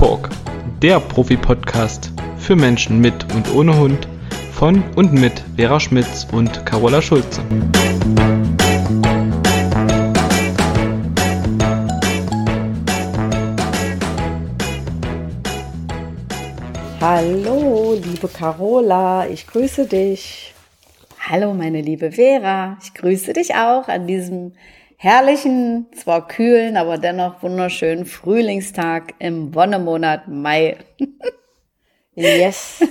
Talk, der Profi-Podcast für Menschen mit und ohne Hund von und mit Vera Schmitz und Carola Schulze. Hallo, liebe Carola, ich grüße dich. Hallo, meine liebe Vera, ich grüße dich auch an diesem herrlichen, zwar kühlen, aber dennoch wunderschönen Frühlingstag im Wonnemonat Mai. yes.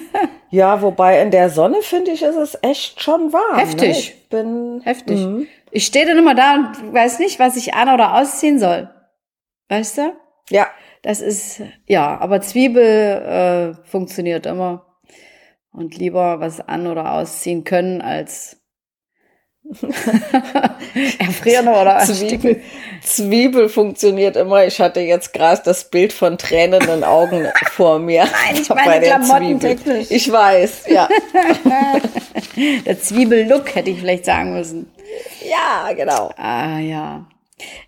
Ja, wobei in der Sonne finde ich, ist es echt schon warm. Ne? Heftig. Ne? Ich bin heftig. Mhm. Ich stehe dann immer da und weiß nicht, was ich an- oder ausziehen soll. Weißt du? Ja. Das ist, ja, aber Zwiebel äh, funktioniert immer. Und lieber was an- oder ausziehen können, als Erfrieren oder Zwiebel, Zwiebel funktioniert immer. Ich hatte jetzt gerade das Bild von tränenden Augen vor mir. Nein, ich meine. Ich weiß, ja. der Zwiebellook hätte ich vielleicht sagen müssen. Ja, genau. Ah, ja.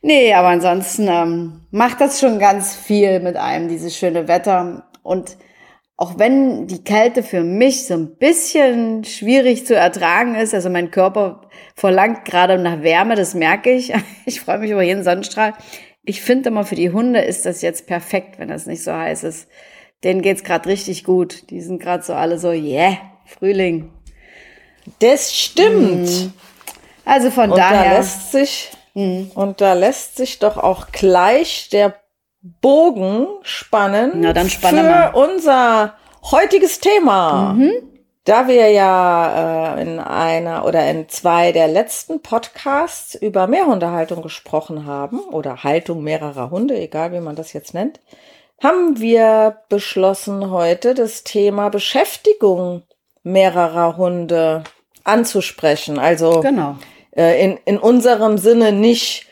Nee, aber ansonsten ähm, macht das schon ganz viel mit einem, dieses schöne Wetter. Und auch wenn die Kälte für mich so ein bisschen schwierig zu ertragen ist, also mein Körper verlangt gerade nach Wärme, das merke ich. Ich freue mich über jeden Sonnenstrahl. Ich finde immer, für die Hunde ist das jetzt perfekt, wenn das nicht so heiß ist. Denen geht's gerade richtig gut. Die sind gerade so alle so, yeah, Frühling. Das stimmt. Mhm. Also von und daher. Da lässt sich, mhm. Und da lässt sich doch auch gleich der Bogen spannen Na, dann für mal. unser heutiges Thema. Mhm. Da wir ja äh, in einer oder in zwei der letzten Podcasts über Mehrhundehaltung gesprochen haben oder Haltung mehrerer Hunde, egal wie man das jetzt nennt, haben wir beschlossen, heute das Thema Beschäftigung mehrerer Hunde anzusprechen. Also genau. äh, in, in unserem Sinne nicht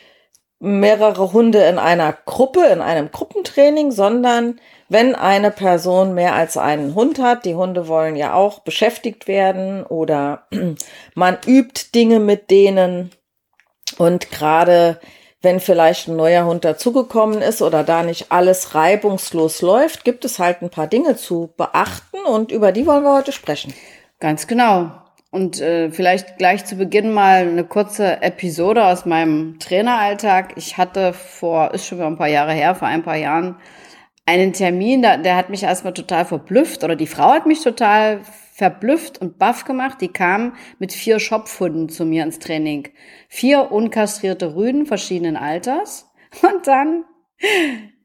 mehrere Hunde in einer Gruppe, in einem Gruppentraining, sondern wenn eine Person mehr als einen Hund hat, die Hunde wollen ja auch beschäftigt werden oder man übt Dinge mit denen und gerade wenn vielleicht ein neuer Hund dazugekommen ist oder da nicht alles reibungslos läuft, gibt es halt ein paar Dinge zu beachten und über die wollen wir heute sprechen. Ganz genau. Und äh, vielleicht gleich zu Beginn mal eine kurze Episode aus meinem Traineralltag. Ich hatte vor, ist schon wieder ein paar Jahre her, vor ein paar Jahren, einen Termin, der, der hat mich erstmal total verblüfft oder die Frau hat mich total verblüfft und baff gemacht. Die kam mit vier Schopfhunden zu mir ins Training. Vier unkastrierte Rüden verschiedenen Alters. Und dann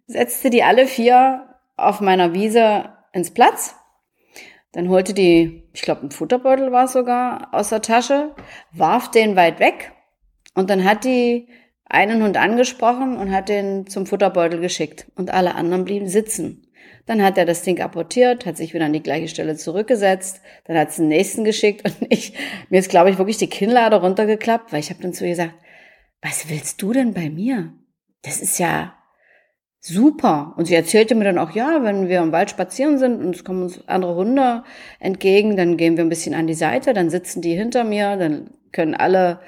setzte die alle vier auf meiner Wiese ins Platz dann holte die, ich glaube, ein Futterbeutel war es sogar aus der Tasche, warf den weit weg und dann hat die einen Hund angesprochen und hat den zum Futterbeutel geschickt und alle anderen blieben sitzen. Dann hat er das Ding apportiert, hat sich wieder an die gleiche Stelle zurückgesetzt, dann hat es den nächsten geschickt und ich, mir ist, glaube ich, wirklich die Kinnlade runtergeklappt, weil ich habe dann zu ihr gesagt, was willst du denn bei mir? Das ist ja, super. Und sie erzählte mir dann auch, ja, wenn wir im Wald spazieren sind und es kommen uns andere Hunde entgegen, dann gehen wir ein bisschen an die Seite, dann sitzen die hinter mir, dann können alle,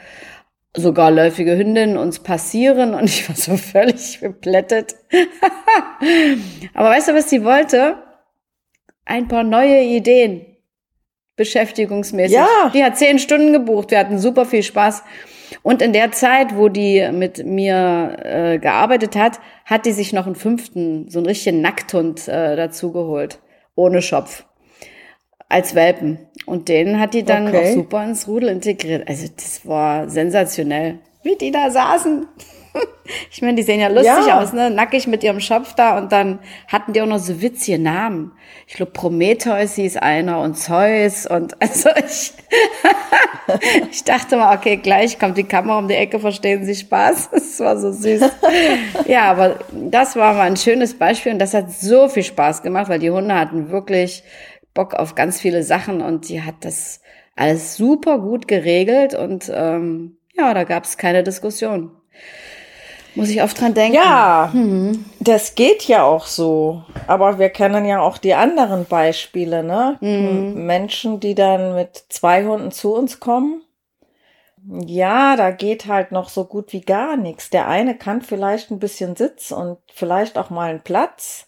sogar läufige Hündinnen uns passieren und ich war so völlig beplättet. Aber weißt du, was sie wollte? Ein paar neue Ideen. Beschäftigungsmäßig. Ja. Die hat zehn Stunden gebucht. Wir hatten super viel Spaß. Und in der Zeit, wo die mit mir äh, gearbeitet hat, hat die sich noch einen fünften, so einen richtigen Nackthund äh, dazu geholt. Ohne Schopf. Als Welpen. Und den hat die dann okay. auch super ins Rudel integriert. Also das war sensationell. Wie die da saßen. Ich meine, die sehen ja lustig ja. aus, ne? Nackig mit ihrem Schopf da und dann hatten die auch noch so witzige Namen. Ich glaube, Prometheus hieß einer und Zeus und also ich, ich dachte mal, okay, gleich kommt die Kamera um die Ecke, verstehen Sie Spaß. Das war so süß. Ja, aber das war mal ein schönes Beispiel und das hat so viel Spaß gemacht, weil die Hunde hatten wirklich Bock auf ganz viele Sachen und die hat das alles super gut geregelt und ähm, ja, da gab es keine Diskussion. Muss ich oft dran denken. Ja, mhm. das geht ja auch so. Aber wir kennen ja auch die anderen Beispiele, ne? Mhm. Menschen, die dann mit zwei Hunden zu uns kommen. Ja, da geht halt noch so gut wie gar nichts. Der eine kann vielleicht ein bisschen Sitz und vielleicht auch mal einen Platz.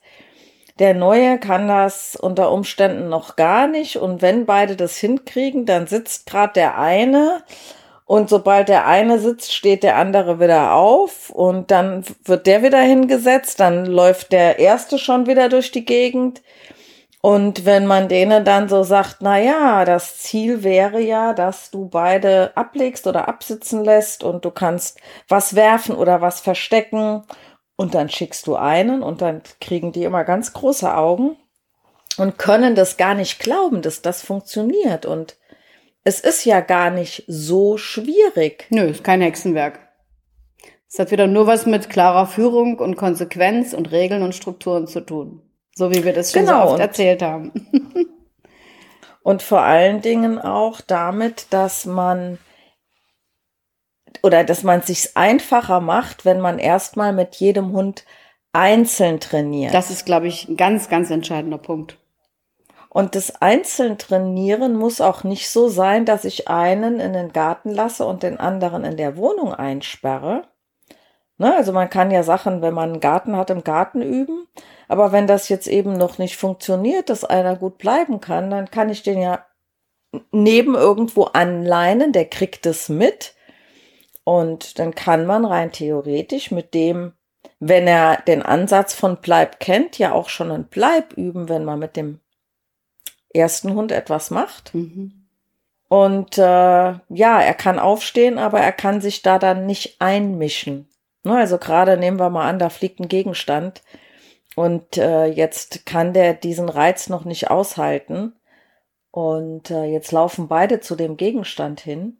Der Neue kann das unter Umständen noch gar nicht. Und wenn beide das hinkriegen, dann sitzt gerade der eine. Und sobald der eine sitzt, steht der andere wieder auf. Und dann wird der wieder hingesetzt. Dann läuft der erste schon wieder durch die Gegend. Und wenn man denen dann so sagt, na ja, das Ziel wäre ja, dass du beide ablegst oder absitzen lässt und du kannst was werfen oder was verstecken und dann schickst du einen und dann kriegen die immer ganz große Augen und können das gar nicht glauben, dass das funktioniert und es ist ja gar nicht so schwierig. Nö, ist kein Hexenwerk. Es hat wieder nur was mit klarer Führung und Konsequenz und Regeln und Strukturen zu tun. So wie wir das schon genau, so oft erzählt haben. und vor allen Dingen auch damit, dass man oder dass man es sich einfacher macht, wenn man erstmal mit jedem Hund einzeln trainiert. Das ist, glaube ich, ein ganz, ganz entscheidender Punkt. Und das einzeln trainieren muss auch nicht so sein, dass ich einen in den Garten lasse und den anderen in der Wohnung einsperre. Ne? Also man kann ja Sachen, wenn man einen Garten hat, im Garten üben. Aber wenn das jetzt eben noch nicht funktioniert, dass einer gut bleiben kann, dann kann ich den ja neben irgendwo anleinen, der kriegt es mit. Und dann kann man rein theoretisch mit dem, wenn er den Ansatz von Bleib kennt, ja auch schon ein Bleib üben, wenn man mit dem ersten Hund etwas macht. Mhm. Und äh, ja, er kann aufstehen, aber er kann sich da dann nicht einmischen. Ne, also gerade nehmen wir mal an, da fliegt ein Gegenstand und äh, jetzt kann der diesen Reiz noch nicht aushalten. Und äh, jetzt laufen beide zu dem Gegenstand hin.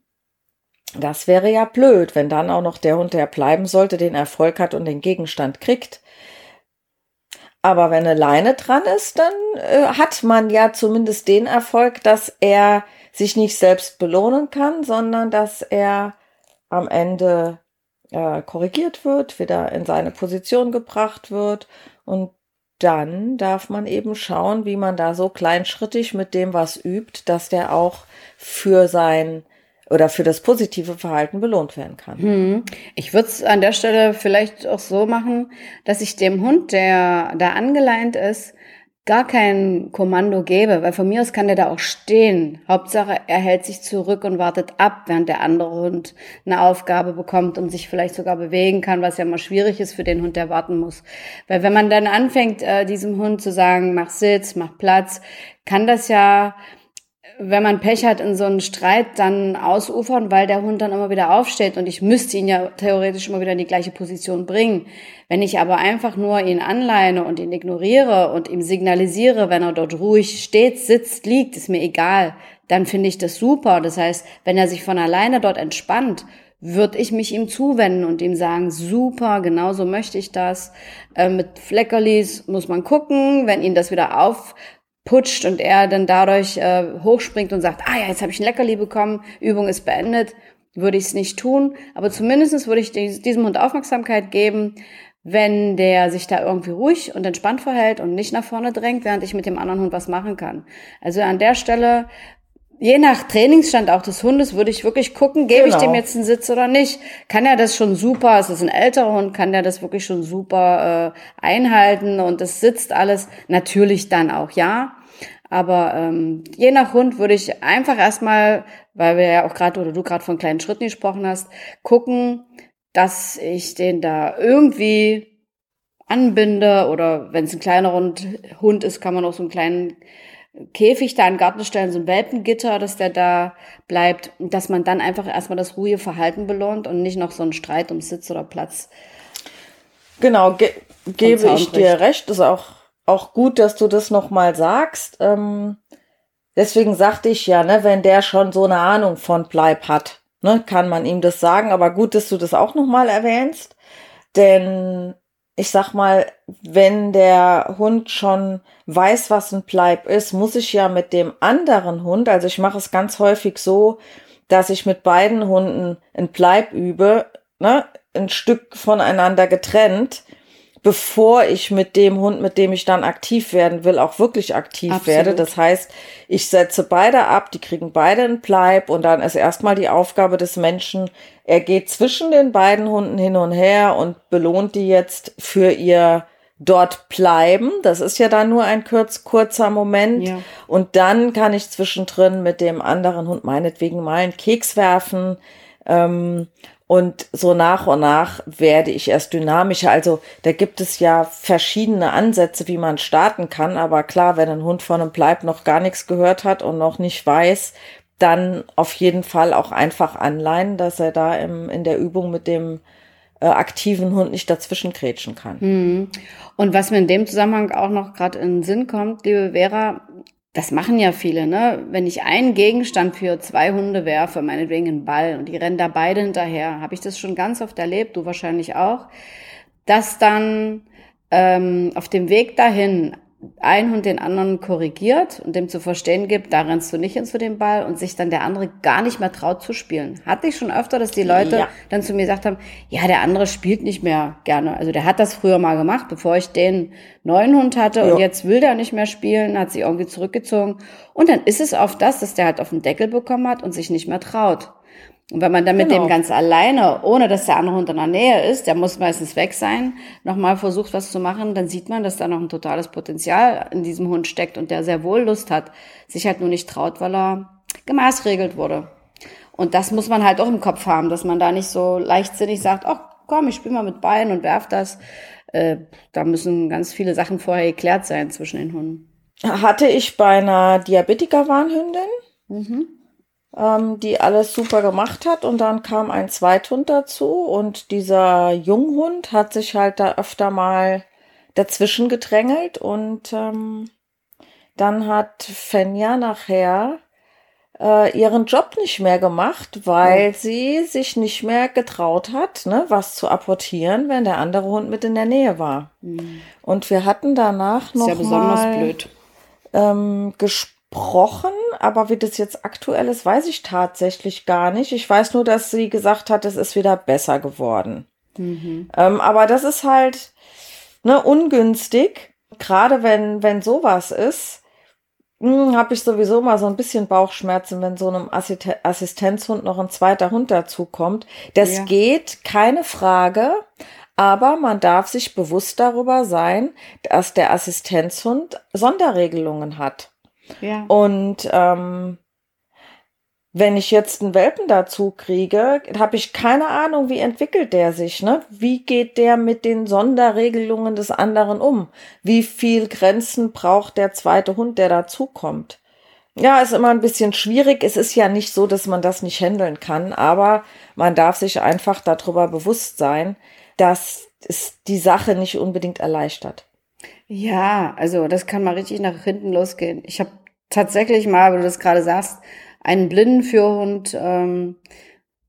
Das wäre ja blöd, wenn dann auch noch der Hund, der bleiben sollte, den Erfolg hat und den Gegenstand kriegt. Aber wenn eine Leine dran ist, dann äh, hat man ja zumindest den Erfolg, dass er sich nicht selbst belohnen kann, sondern dass er am Ende äh, korrigiert wird, wieder in seine Position gebracht wird. Und dann darf man eben schauen, wie man da so kleinschrittig mit dem was übt, dass der auch für sein oder für das positive Verhalten belohnt werden kann. Hm. Ich würde es an der Stelle vielleicht auch so machen, dass ich dem Hund, der da angeleint ist, gar kein Kommando gebe, weil von mir aus kann der da auch stehen. Hauptsache, er hält sich zurück und wartet ab, während der andere Hund eine Aufgabe bekommt und sich vielleicht sogar bewegen kann, was ja immer schwierig ist für den Hund, der warten muss. Weil wenn man dann anfängt, äh, diesem Hund zu sagen, mach Sitz, mach Platz, kann das ja wenn man Pech hat, in so einen Streit dann ausufern, weil der Hund dann immer wieder aufsteht und ich müsste ihn ja theoretisch immer wieder in die gleiche Position bringen. Wenn ich aber einfach nur ihn anleine und ihn ignoriere und ihm signalisiere, wenn er dort ruhig steht, sitzt, liegt, ist mir egal, dann finde ich das super. Das heißt, wenn er sich von alleine dort entspannt, würde ich mich ihm zuwenden und ihm sagen, super, genauso möchte ich das. Äh, mit Fleckerlis muss man gucken, wenn ihn das wieder auf putscht und er dann dadurch äh, hochspringt und sagt, ah ja, jetzt habe ich ein Leckerli bekommen, Übung ist beendet, würde ich es nicht tun. Aber zumindestens würde ich diesem Hund Aufmerksamkeit geben, wenn der sich da irgendwie ruhig und entspannt verhält und nicht nach vorne drängt, während ich mit dem anderen Hund was machen kann. Also an der Stelle je nach Trainingsstand auch des Hundes würde ich wirklich gucken, gebe genau. ich dem jetzt einen Sitz oder nicht. Kann er das schon super, es ist ein älterer Hund, kann der das wirklich schon super äh, einhalten und es sitzt alles? Natürlich dann auch, ja. Aber ähm, je nach Hund würde ich einfach erstmal, weil wir ja auch gerade oder du gerade von kleinen Schritten gesprochen hast, gucken, dass ich den da irgendwie anbinde oder wenn es ein kleiner Hund ist, kann man auch so einen kleinen Käfig da in den Garten stellen, so ein Welpengitter, dass der da bleibt, dass man dann einfach erstmal das ruhige Verhalten belohnt und nicht noch so einen Streit um Sitz oder Platz. Genau, ge gebe ich dir recht. Ist auch, auch gut, dass du das nochmal sagst. Ähm, deswegen sagte ich ja, ne, wenn der schon so eine Ahnung von Bleib hat, ne, kann man ihm das sagen. Aber gut, dass du das auch nochmal erwähnst. Denn ich sag mal, wenn der Hund schon weiß, was ein Bleib ist, muss ich ja mit dem anderen Hund, also ich mache es ganz häufig so, dass ich mit beiden Hunden ein Bleib übe, ne, ein Stück voneinander getrennt, bevor ich mit dem Hund, mit dem ich dann aktiv werden will, auch wirklich aktiv Absolut. werde. Das heißt, ich setze beide ab, die kriegen beide einen Bleib und dann ist erstmal die Aufgabe des Menschen, er geht zwischen den beiden Hunden hin und her und belohnt die jetzt für ihr dort bleiben. Das ist ja dann nur ein kurz, kurzer Moment. Ja. Und dann kann ich zwischendrin mit dem anderen Hund meinetwegen mal einen Keks werfen. Ähm, und so nach und nach werde ich erst dynamischer. Also da gibt es ja verschiedene Ansätze, wie man starten kann. Aber klar, wenn ein Hund von einem Bleib noch gar nichts gehört hat und noch nicht weiß, dann auf jeden Fall auch einfach anleihen, dass er da im, in der Übung mit dem äh, aktiven Hund nicht dazwischen kann. Mhm. Und was mir in dem Zusammenhang auch noch gerade in den Sinn kommt, liebe Vera, das machen ja viele, ne? Wenn ich einen Gegenstand für zwei Hunde werfe, meinetwegen einen Ball, und die rennen da beide hinterher, habe ich das schon ganz oft erlebt, du wahrscheinlich auch, dass dann ähm, auf dem Weg dahin ein Hund den anderen korrigiert und dem zu verstehen gibt, da rennst du nicht hin zu dem Ball und sich dann der andere gar nicht mehr traut zu spielen. Hatte ich schon öfter, dass die Leute Ja. dann zu mir gesagt haben, ja, der andere spielt nicht mehr gerne. Also der hat das früher mal gemacht, bevor ich den neuen Hund hatte und Ja. jetzt will der nicht mehr spielen, hat sich irgendwie zurückgezogen. Und dann ist es oft das, dass der halt auf den Deckel bekommen hat und sich nicht mehr traut. Und wenn man dann mit Genau. dem ganz alleine, ohne dass der andere Hund in der Nähe ist, der muss meistens weg sein, nochmal versucht, was zu machen, dann sieht man, dass da noch ein totales Potenzial in diesem Hund steckt und der sehr wohl Lust hat, sich halt nur nicht traut, weil er gemaßregelt wurde. Und das muss man halt auch im Kopf haben, dass man da nicht so leichtsinnig sagt, ach komm, ich spiele mal mit Beinen und werf das. Äh, da müssen ganz viele Sachen vorher geklärt sein zwischen den Hunden. Hatte ich bei einer Diabetiker-Warnhündin, ähm, die alles super gemacht hat. Und dann kam ein Zweithund dazu. Und dieser Junghund hat sich halt da öfter mal dazwischen gedrängelt. Und ähm, dann hat Fenja nachher äh, ihren Job nicht mehr gemacht, weil sie sich nicht mehr getraut hat, ne, was zu apportieren, wenn der andere Hund mit in der Nähe war. Und wir hatten danach Ist noch ja besonders mal blöd. ähm, gesprochen, aber wie das jetzt aktuell ist, weiß ich tatsächlich gar nicht. Ich weiß nur, dass sie gesagt hat, es ist wieder besser geworden. Ähm, aber das ist halt ne, ungünstig, gerade wenn, wenn sowas ist. Habe ich sowieso mal so ein bisschen Bauchschmerzen, wenn so einem Assiste- Assistenzhund noch ein zweiter Hund dazukommt. Das Ja. geht, keine Frage. Aber man darf sich bewusst darüber sein, dass der Assistenzhund Sonderregelungen hat. Ja. Und ähm, wenn ich jetzt einen Welpen dazu kriege, habe ich keine Ahnung, wie entwickelt der sich, ne? Wie geht der mit den Sonderregelungen des anderen um? Wie viel Grenzen braucht der zweite Hund, der dazukommt? Ja, ist immer ein bisschen schwierig. Es ist ja nicht so, dass man das nicht handeln kann, aber man darf sich einfach darüber bewusst sein, dass es die Sache nicht unbedingt erleichtert. Ja, also das kann mal richtig nach hinten losgehen. Ich habe tatsächlich mal, wo du das gerade sagst, einen Blindenführhund ähm,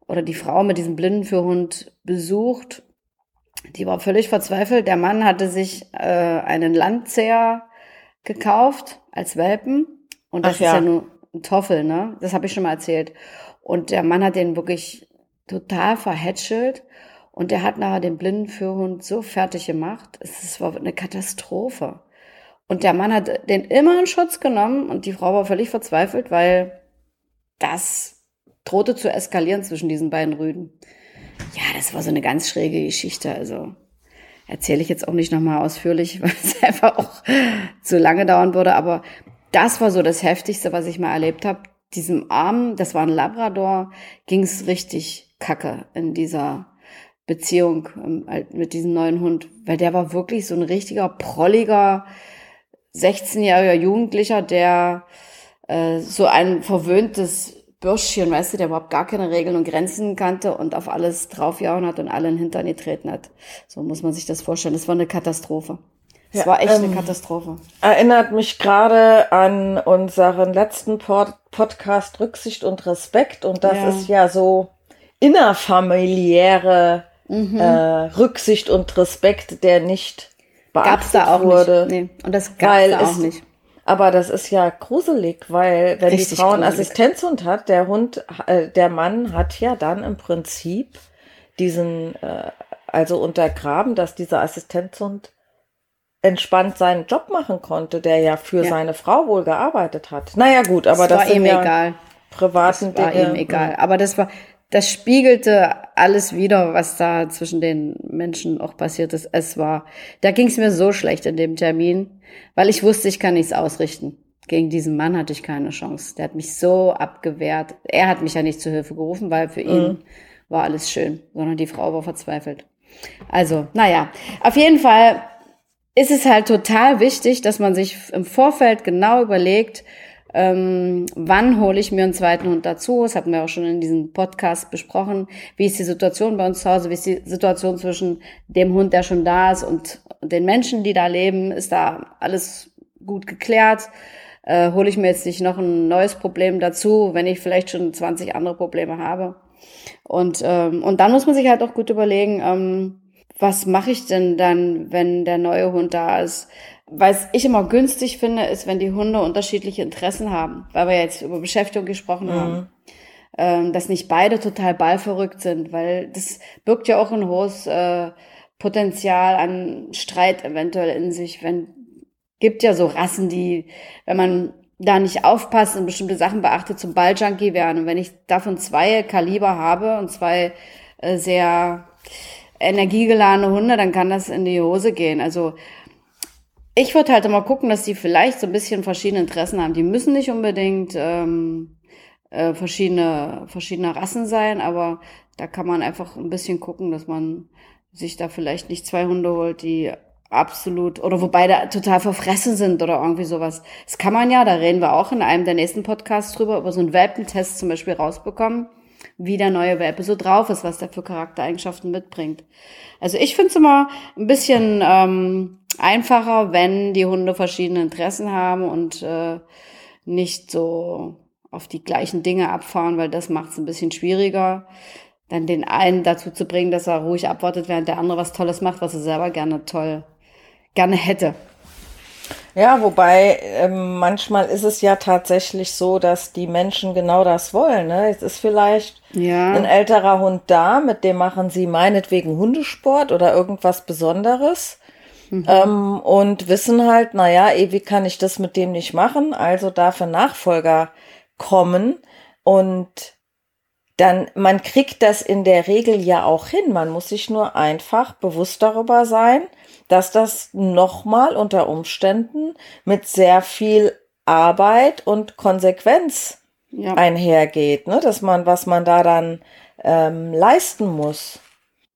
oder die Frau mit diesem Blindenführhund besucht. Die war völlig verzweifelt. Der Mann hatte sich äh, einen Landseher gekauft als Welpen. Und das Ach ist ja ja. nur ein Toffel, ne? Das habe ich schon mal erzählt. Und der Mann hat den wirklich total verhätschelt. Und der hat nachher den Blindenführhund so fertig gemacht. Es war eine Katastrophe. Und der Mann hat den immer in Schutz genommen und die Frau war völlig verzweifelt, weil das drohte zu eskalieren zwischen diesen beiden Rüden. Ja, das war so eine ganz schräge Geschichte. Also erzähle ich jetzt auch nicht nochmal ausführlich, weil es einfach auch zu lange dauern würde. Aber das war so das Heftigste, was ich mal erlebt habe. Diesem Armen, das war ein Labrador, ging es richtig kacke in dieser Beziehung ähm, halt mit diesem neuen Hund, weil der war wirklich so ein richtiger prolliger 16-jähriger Jugendlicher, der äh, so ein verwöhntes Bürschchen, weißt du, der überhaupt gar keine Regeln und Grenzen kannte und auf alles draufgehauen hat und alle in den Hintern getreten hat. So muss man sich das vorstellen. Das war eine Katastrophe. Es Ja, war echt ähm, eine Katastrophe. Erinnert mich gerade an unseren letzten Pod Podcast Rücksicht und Respekt und das Ja. ist ja so innerfamiliäre Mhm. äh, Rücksicht und Respekt, der nicht beachtet Gab's da auch wurde. nicht. Nee. Und das Weil da auch es- nicht. Aber das ist ja gruselig, weil wenn die Richtig Frau einen. Assistenzhund hat, der Hund, äh, der Mann hat ja dann im Prinzip diesen, äh, also untergraben, dass dieser Assistenzhund entspannt seinen Job machen konnte, der ja für Ja. seine Frau wohl gearbeitet hat. Naja gut, aber es das war ihm ja egal. privaten Das war Dinge. ihm egal. Aber das war, das spiegelte alles wieder, was da zwischen den Menschen auch passiert ist. Es war, da ging es mir so schlecht in dem Termin, weil ich wusste, ich kann nichts ausrichten. Gegen diesen Mann hatte ich keine Chance. Der hat mich so abgewehrt. Er hat mich ja nicht zur Hilfe gerufen, weil für ihn mhm. war alles schön, sondern die Frau war verzweifelt. Also, naja, auf jeden Fall ist es halt total wichtig, dass man sich im Vorfeld genau überlegt, ähm, wann hole ich mir einen zweiten Hund dazu? Das hatten wir auch schon in diesem Podcast besprochen. Wie ist die Situation bei uns zu Hause? Wie ist die Situation zwischen dem Hund, der schon da ist und den Menschen, die da leben? Ist da alles gut geklärt? Äh, hole ich mir jetzt nicht noch ein neues Problem dazu, wenn ich vielleicht schon 20 andere Probleme habe? Und, ähm, und dann muss man sich halt auch gut überlegen, ähm, was mache ich denn dann, wenn der neue Hund da ist? Was ich immer günstig finde, ist, wenn die Hunde unterschiedliche Interessen haben, weil wir jetzt über Beschäftigung gesprochen mhm. haben. Ähm, dass nicht beide total ballverrückt sind, weil das birgt ja auch ein hohes äh, Potenzial an Streit eventuell in sich, wenn gibt ja so Rassen, die, wenn man da nicht aufpasst und bestimmte Sachen beachtet, zum Balljunkie werden. Und wenn ich davon zwei Kaliber habe und zwei äh, sehr energiegeladene Hunde, dann kann das in die Hose gehen. Also ich würde halt immer gucken, dass die vielleicht so ein bisschen verschiedene Interessen haben. Die müssen nicht unbedingt ähm, äh, verschiedene, verschiedene Rassen sein, aber da kann man einfach ein bisschen gucken, dass man sich da vielleicht nicht zwei Hunde holt, die absolut oder wobei da total verfressen sind oder irgendwie sowas. Das kann man ja, da reden wir auch in einem der nächsten Podcasts drüber, über so einen Welpentest zum Beispiel rausbekommen, wie der neue Welpe so drauf ist, was der für Charaktereigenschaften mitbringt. Also ich finde es immer ein bisschen ähm, einfacher, wenn die Hunde verschiedene Interessen haben und äh, nicht so auf die gleichen Dinge abfahren, weil das macht es ein bisschen schwieriger dann den einen dazu zu bringen, dass er ruhig abwartet, während der andere was Tolles macht, was er selber gerne toll gerne hätte. Ja, wobei ähm, manchmal ist es ja tatsächlich so, dass die Menschen genau das wollen. Ne? Es ist vielleicht ja. ein älterer Hund da, mit dem machen sie meinetwegen Hundesport oder irgendwas Besonderes. Mhm. Ähm, und wissen halt, naja, ewig kann ich das mit dem nicht machen, also darf ein Nachfolger kommen. Und dann, man kriegt das in der Regel ja auch hin. Man muss sich nur einfach bewusst darüber sein, dass das nochmal unter Umständen mit sehr viel Arbeit und Konsequenz ja. einhergeht, ne? dass man, was man da dann ähm, leisten muss.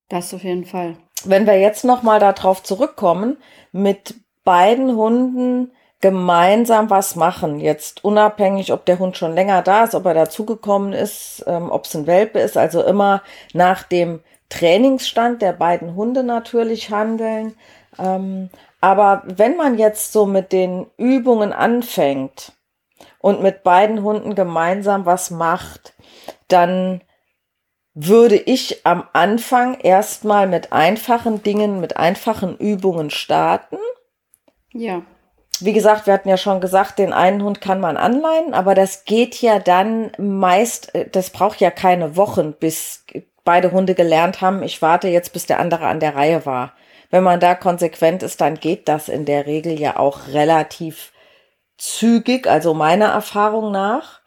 Das auf jeden Fall. Wenn wir jetzt nochmal darauf zurückkommen, mit beiden Hunden gemeinsam was machen. Jetzt unabhängig, ob der Hund schon länger da ist, ob er dazugekommen ist, ähm, ob es ein Welpe ist, also immer nach dem Trainingsstand der beiden Hunde natürlich handeln. Ähm, aber wenn man jetzt so mit den Übungen anfängt und mit beiden Hunden gemeinsam was macht, dann würde ich am Anfang erstmal mit einfachen Dingen, mit einfachen Übungen starten. Ja. Wie gesagt, wir hatten ja schon gesagt, den einen Hund kann man anleihen, aber das geht ja dann meist, das braucht ja keine Wochen, bis beide Hunde gelernt haben, ich warte jetzt, bis der andere an der Reihe war. Wenn man da konsequent ist, dann geht das in der Regel ja auch relativ zügig, also meiner Erfahrung nach.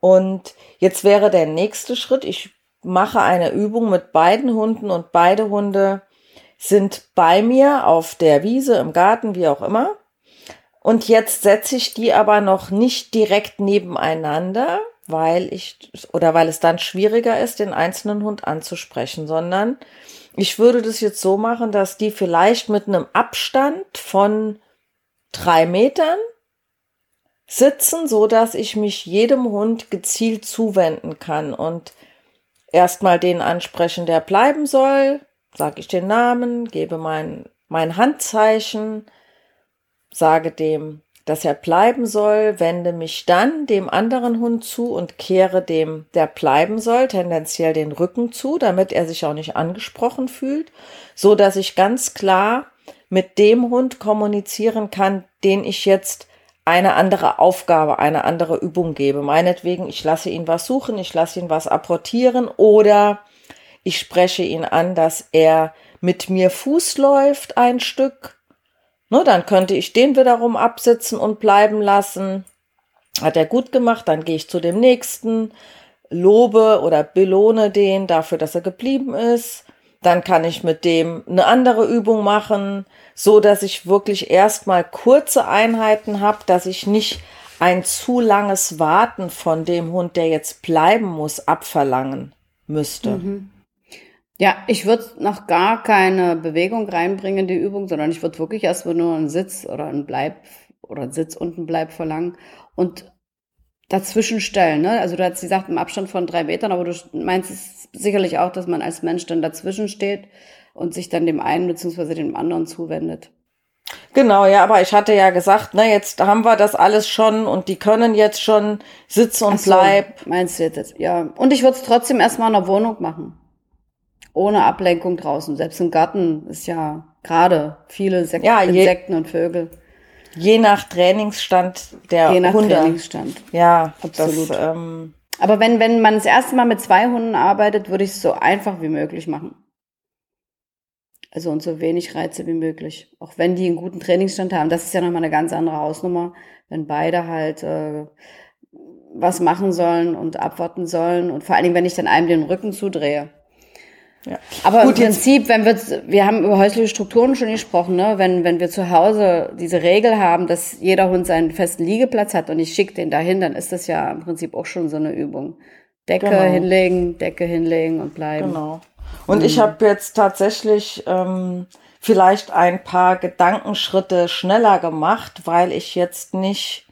Und jetzt wäre der nächste Schritt, ich mache eine Übung mit beiden Hunden und beide Hunde sind bei mir auf der Wiese, im Garten, wie auch immer. Und jetzt setze ich die aber noch nicht direkt nebeneinander, weil ich oder weil es dann schwieriger ist, den einzelnen Hund anzusprechen, sondern ich würde das jetzt so machen, dass die vielleicht mit einem Abstand von drei Metern sitzen, so dass ich mich jedem Hund gezielt zuwenden kann und erstmal den ansprechen, der bleiben soll, sage ich den Namen, gebe mein, mein Handzeichen, sage dem, dass er bleiben soll, wende mich dann dem anderen Hund zu und kehre dem, der bleiben soll, tendenziell den Rücken zu, damit er sich auch nicht angesprochen fühlt, so dass ich ganz klar mit dem Hund kommunizieren kann, den ich jetzt eine andere Aufgabe, eine andere Übung gebe. Meinetwegen, ich lasse ihn was suchen, ich lasse ihn was apportieren oder ich spreche ihn an, dass er mit mir Fuß läuft ein Stück Ne, dann könnte ich den wiederum absitzen und bleiben lassen. Hat er gut gemacht, dann gehe ich zu dem nächsten. lobe oder belohne den dafür, dass er geblieben ist. Dann kann ich mit dem eine andere Übung machen, so dass ich wirklich erstmal kurze Einheiten habe, dass ich nicht ein zu langes Warten von dem Hund, der jetzt bleiben muss, abverlangen müsste. Mhm. Ja, ich würde noch gar keine Bewegung reinbringen in die Übung, sondern ich würde wirklich erstmal nur einen Sitz oder einen Bleib oder einen Sitz und einen Bleib verlangen und dazwischen stellen. Ne? Also du hast gesagt, im Abstand von drei Metern, aber du meinst es sicherlich auch, dass man als Mensch dann dazwischen steht und sich dann dem einen beziehungsweise dem anderen zuwendet. Genau, ja, aber ich hatte ja gesagt, ne, jetzt haben wir das alles schon und die können jetzt schon Sitz und so, Bleib. Meinst du jetzt? Ja. Und ich würde es trotzdem erstmal in der Wohnung machen ohne Ablenkung draußen. Selbst im Garten ist ja gerade viele Sek ja, Insekten und Vögel. Je nach Trainingsstand der Je nach Hunde. Trainingsstand. Ja, absolut. Das, ähm, Aber wenn, wenn man das erste Mal mit zwei Hunden arbeitet, würde ich es so einfach wie möglich machen. Also und so wenig Reize wie möglich. Auch wenn die einen guten Trainingsstand haben. Das ist ja nochmal eine ganz andere Hausnummer, wenn beide halt äh, was machen sollen und abwarten sollen. Und vor allen Dingen, wenn ich dann einem den Rücken zudrehe. Ja. Aber Gut, im Prinzip, wenn wir, wir haben über häusliche Strukturen schon gesprochen, ne? wenn, wenn wir zu Hause diese Regel haben, dass jeder Hund seinen festen Liegeplatz hat und ich schicke den dahin, dann ist das ja im Prinzip auch schon so eine Übung. Decke genau. hinlegen, Decke hinlegen und bleiben. Genau. Und mhm. ich habe jetzt tatsächlich ähm, vielleicht ein paar Gedankenschritte schneller gemacht, weil ich jetzt nicht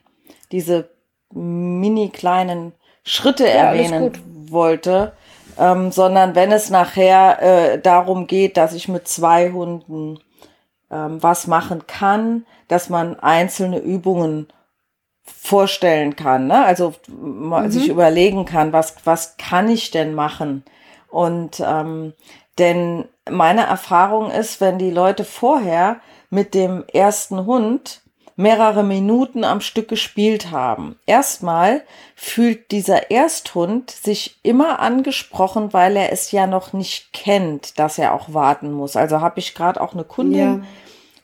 diese mini kleinen Schritte ja, erwähnen wollte ähm, sondern wenn es nachher äh, darum geht, dass ich mit zwei Hunden ähm, was machen kann, dass man einzelne Übungen vorstellen kann, ne? also mhm. sich überlegen kann, was, was kann ich denn machen? Und ähm, denn meine Erfahrung ist, wenn die Leute vorher mit dem ersten Hund mehrere Minuten am Stück gespielt haben. Erstmal fühlt dieser Ersthund sich immer angesprochen, weil er es ja noch nicht kennt, dass er auch warten muss. Also habe ich gerade auch eine Kundin, ja.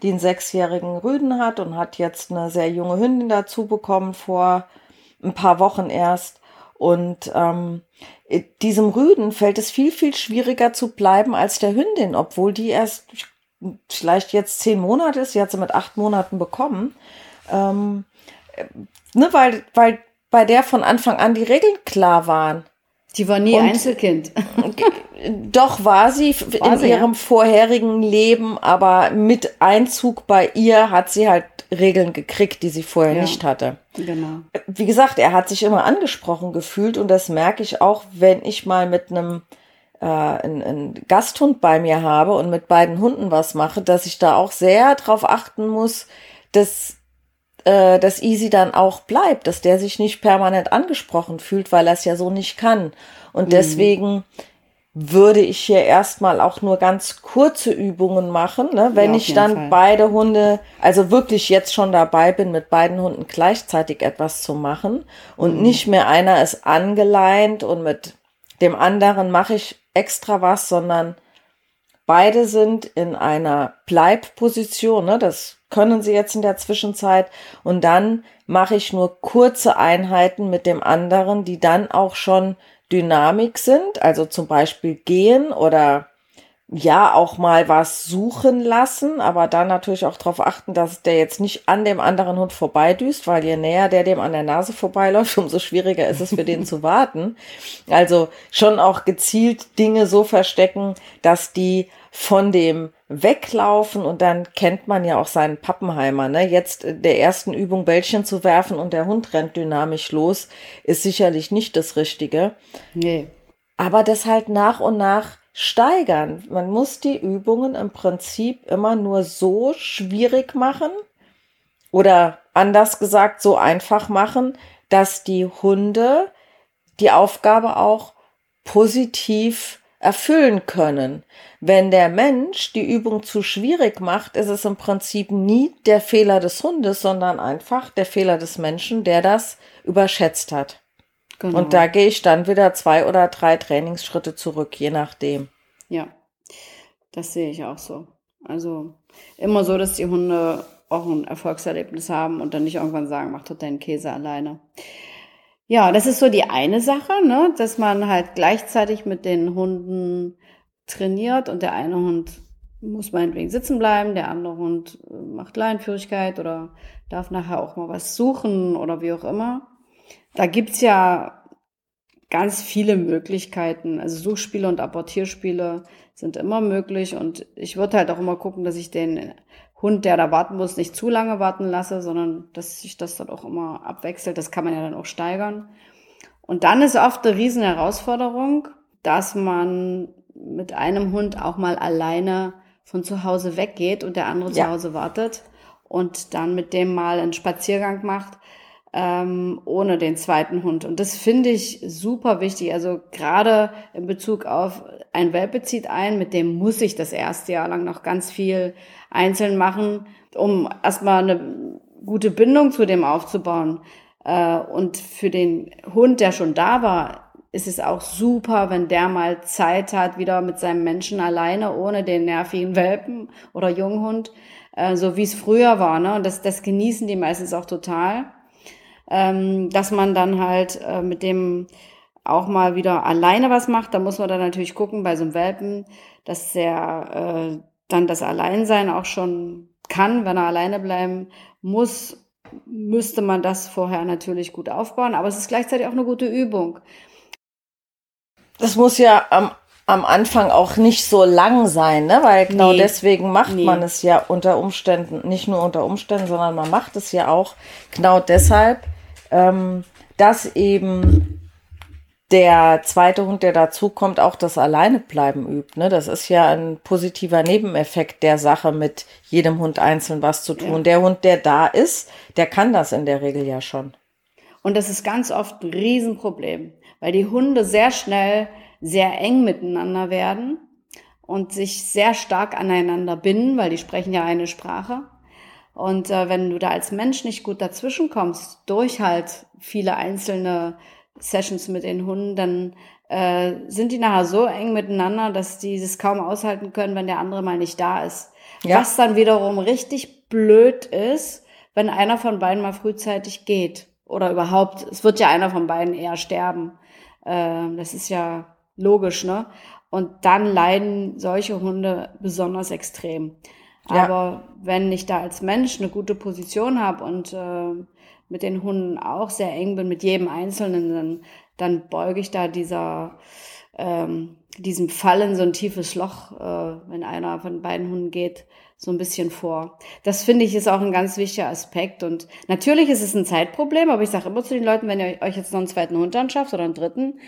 die einen sechsjährigen Rüden hat und hat jetzt eine sehr junge Hündin dazu bekommen vor ein paar Wochen erst. Und ähm, diesem Rüden fällt es viel, viel schwieriger zu bleiben als der Hündin, obwohl die erst, ich vielleicht jetzt zehn Monate ist, sie hat sie mit acht Monaten bekommen, ähm, ne, weil, weil bei der von Anfang an die Regeln klar waren. Die war nie Und Einzelkind. Doch war sie war in sie, ihrem ja? vorherigen Leben, aber mit Einzug bei ihr hat sie halt Regeln gekriegt, die sie vorher ja, nicht hatte. Genau. Wie gesagt, er hat sich immer angesprochen gefühlt und das merke ich auch, wenn ich mal mit einem äh, einen, einen Gasthund bei mir habe und mit beiden Hunden was mache, dass ich da auch sehr drauf achten muss, dass äh, dass Easy dann auch bleibt, dass der sich nicht permanent angesprochen fühlt, weil er es ja so nicht kann. Und mhm. deswegen würde ich hier erstmal auch nur ganz kurze Übungen machen, ne? wenn ja, ich dann Fall. beide Hunde, also wirklich jetzt schon dabei bin, mit beiden Hunden gleichzeitig etwas zu machen und mhm. nicht mehr einer ist angeleint und mit dem anderen mache ich extra was, sondern beide sind in einer Bleibposition. Ne? Das können sie jetzt in der Zwischenzeit. Und dann mache ich nur kurze Einheiten mit dem anderen, die dann auch schon Dynamik sind. Also zum Beispiel gehen oder ja auch mal was suchen lassen, aber dann natürlich auch darauf achten, dass der jetzt nicht an dem anderen Hund vorbeidüst, weil je näher der dem an der Nase vorbeiläuft, umso schwieriger ist es für den zu warten. Also schon auch gezielt Dinge so verstecken, dass die von dem weglaufen und dann kennt man ja auch seinen Pappenheimer. Ne? Jetzt der ersten Übung Bällchen zu werfen und der Hund rennt dynamisch los, ist sicherlich nicht das Richtige. Nee. Aber das halt nach und nach steigern. Man muss die Übungen im Prinzip immer nur so schwierig machen oder anders gesagt so einfach machen, dass die Hunde die Aufgabe auch positiv erfüllen können. Wenn der Mensch die Übung zu schwierig macht, ist es im Prinzip nie der Fehler des Hundes, sondern einfach der Fehler des Menschen, der das überschätzt hat. Genau. Und da gehe ich dann wieder zwei oder drei Trainingsschritte zurück, je nachdem. Ja, das sehe ich auch so. Also immer so, dass die Hunde auch ein Erfolgserlebnis haben und dann nicht irgendwann sagen, mach doch deinen Käse alleine. Ja, das ist so die eine Sache, ne? dass man halt gleichzeitig mit den Hunden trainiert und der eine Hund muss meinetwegen sitzen bleiben, der andere Hund äh, macht Leinführigkeit oder darf nachher auch mal was suchen oder wie auch immer. Da gibt's ja ganz viele Möglichkeiten. Also Suchspiele und Apportierspiele sind immer möglich und ich würde halt auch immer gucken, dass ich den Hund, der da warten muss, nicht zu lange warten lasse, sondern dass sich das dann auch immer abwechselt. Das kann man ja dann auch steigern. Und dann ist oft eine riesen Herausforderung, dass man mit einem Hund auch mal alleine von zu Hause weggeht und der andere ja. zu Hause wartet und dann mit dem mal einen Spaziergang macht, ähm, ohne den zweiten Hund. Und das finde ich super wichtig. Also gerade in Bezug auf ein Welpe zieht ein, mit dem muss ich das erste Jahr lang noch ganz viel einzeln machen, um erstmal eine gute Bindung zu dem aufzubauen. Äh, und für den Hund, der schon da war, ist es auch super, wenn der mal Zeit hat, wieder mit seinem Menschen alleine, ohne den nervigen Welpen oder Junghund, äh, so wie es früher war. Ne? Und das, das genießen die meistens auch total ähm, dass man dann halt äh, mit dem auch mal wieder alleine was macht. Da muss man dann natürlich gucken bei so einem Welpen, dass der äh, dann das Alleinsein auch schon kann, wenn er alleine bleiben muss, müsste man das vorher natürlich gut aufbauen. Aber es ist gleichzeitig auch eine gute Übung. Das muss ja am, am Anfang auch nicht so lang sein, ne? weil genau nee. deswegen macht nee. man es ja unter Umständen, nicht nur unter Umständen, sondern man macht es ja auch genau deshalb, ähm, dass eben der zweite Hund, der dazukommt, auch das Alleinebleiben übt. Ne? Das ist ja ein positiver Nebeneffekt der Sache, mit jedem Hund einzeln was zu tun. Ja. Der Hund, der da ist, der kann das in der Regel ja schon. Und das ist ganz oft ein Riesenproblem, weil die Hunde sehr schnell sehr eng miteinander werden und sich sehr stark aneinander binden, weil die sprechen ja eine Sprache. Und äh, wenn du da als Mensch nicht gut dazwischen kommst, durch halt viele einzelne Sessions mit den Hunden, dann äh, sind die nachher so eng miteinander, dass die das kaum aushalten können, wenn der andere mal nicht da ist. Ja. Was dann wiederum richtig blöd ist, wenn einer von beiden mal frühzeitig geht. Oder überhaupt, es wird ja einer von beiden eher sterben. Äh, das ist ja logisch, ne? Und dann leiden solche Hunde besonders extrem. Ja. Aber wenn ich da als Mensch eine gute Position habe und äh, mit den Hunden auch sehr eng bin, mit jedem Einzelnen, dann, dann beuge ich da dieser, ähm, diesem Fallen so ein tiefes Loch, äh, wenn einer von beiden Hunden geht, so ein bisschen vor. Das finde ich ist auch ein ganz wichtiger Aspekt. Und natürlich ist es ein Zeitproblem, aber ich sage immer zu den Leuten, wenn ihr euch jetzt noch einen zweiten Hund anschafft oder einen dritten,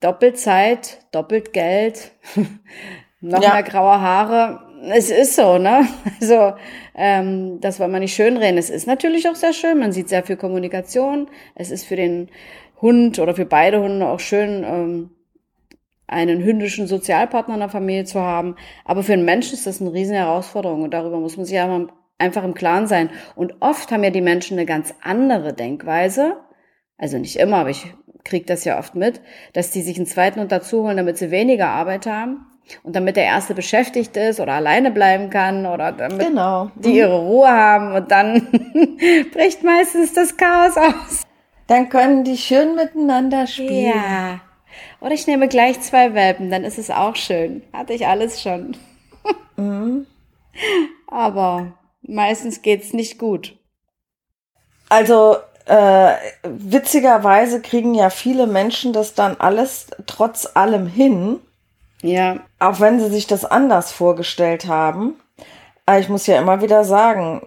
doppelt Zeit, doppelt Geld, noch ja. mehr graue Haare, es ist so, ne? Also, ähm, das wollen wir nicht schönreden. Es ist natürlich auch sehr schön. Man sieht sehr viel Kommunikation. Es ist für den Hund oder für beide Hunde auch schön, ähm, einen hündischen Sozialpartner in der Familie zu haben. Aber für einen Menschen ist das eine riesen Herausforderung und darüber muss man sich einfach im Klaren sein. Und oft haben ja die Menschen eine ganz andere Denkweise. Also nicht immer, aber ich kriege das ja oft mit, dass die sich einen zweiten Hund dazu holen, damit sie weniger Arbeit haben und damit der Erste beschäftigt ist oder alleine bleiben kann oder damit genau. die mhm. ihre Ruhe haben und dann bricht meistens das Chaos aus. Dann können die schön miteinander spielen. Ja. Oder ich nehme gleich zwei Welpen, dann ist es auch schön. Hatte ich alles schon. mhm. Aber meistens geht's nicht gut. Also äh, witzigerweise kriegen ja viele Menschen das dann alles trotz allem hin. Ja. Auch wenn sie sich das anders vorgestellt haben. Aber ich muss ja immer wieder sagen,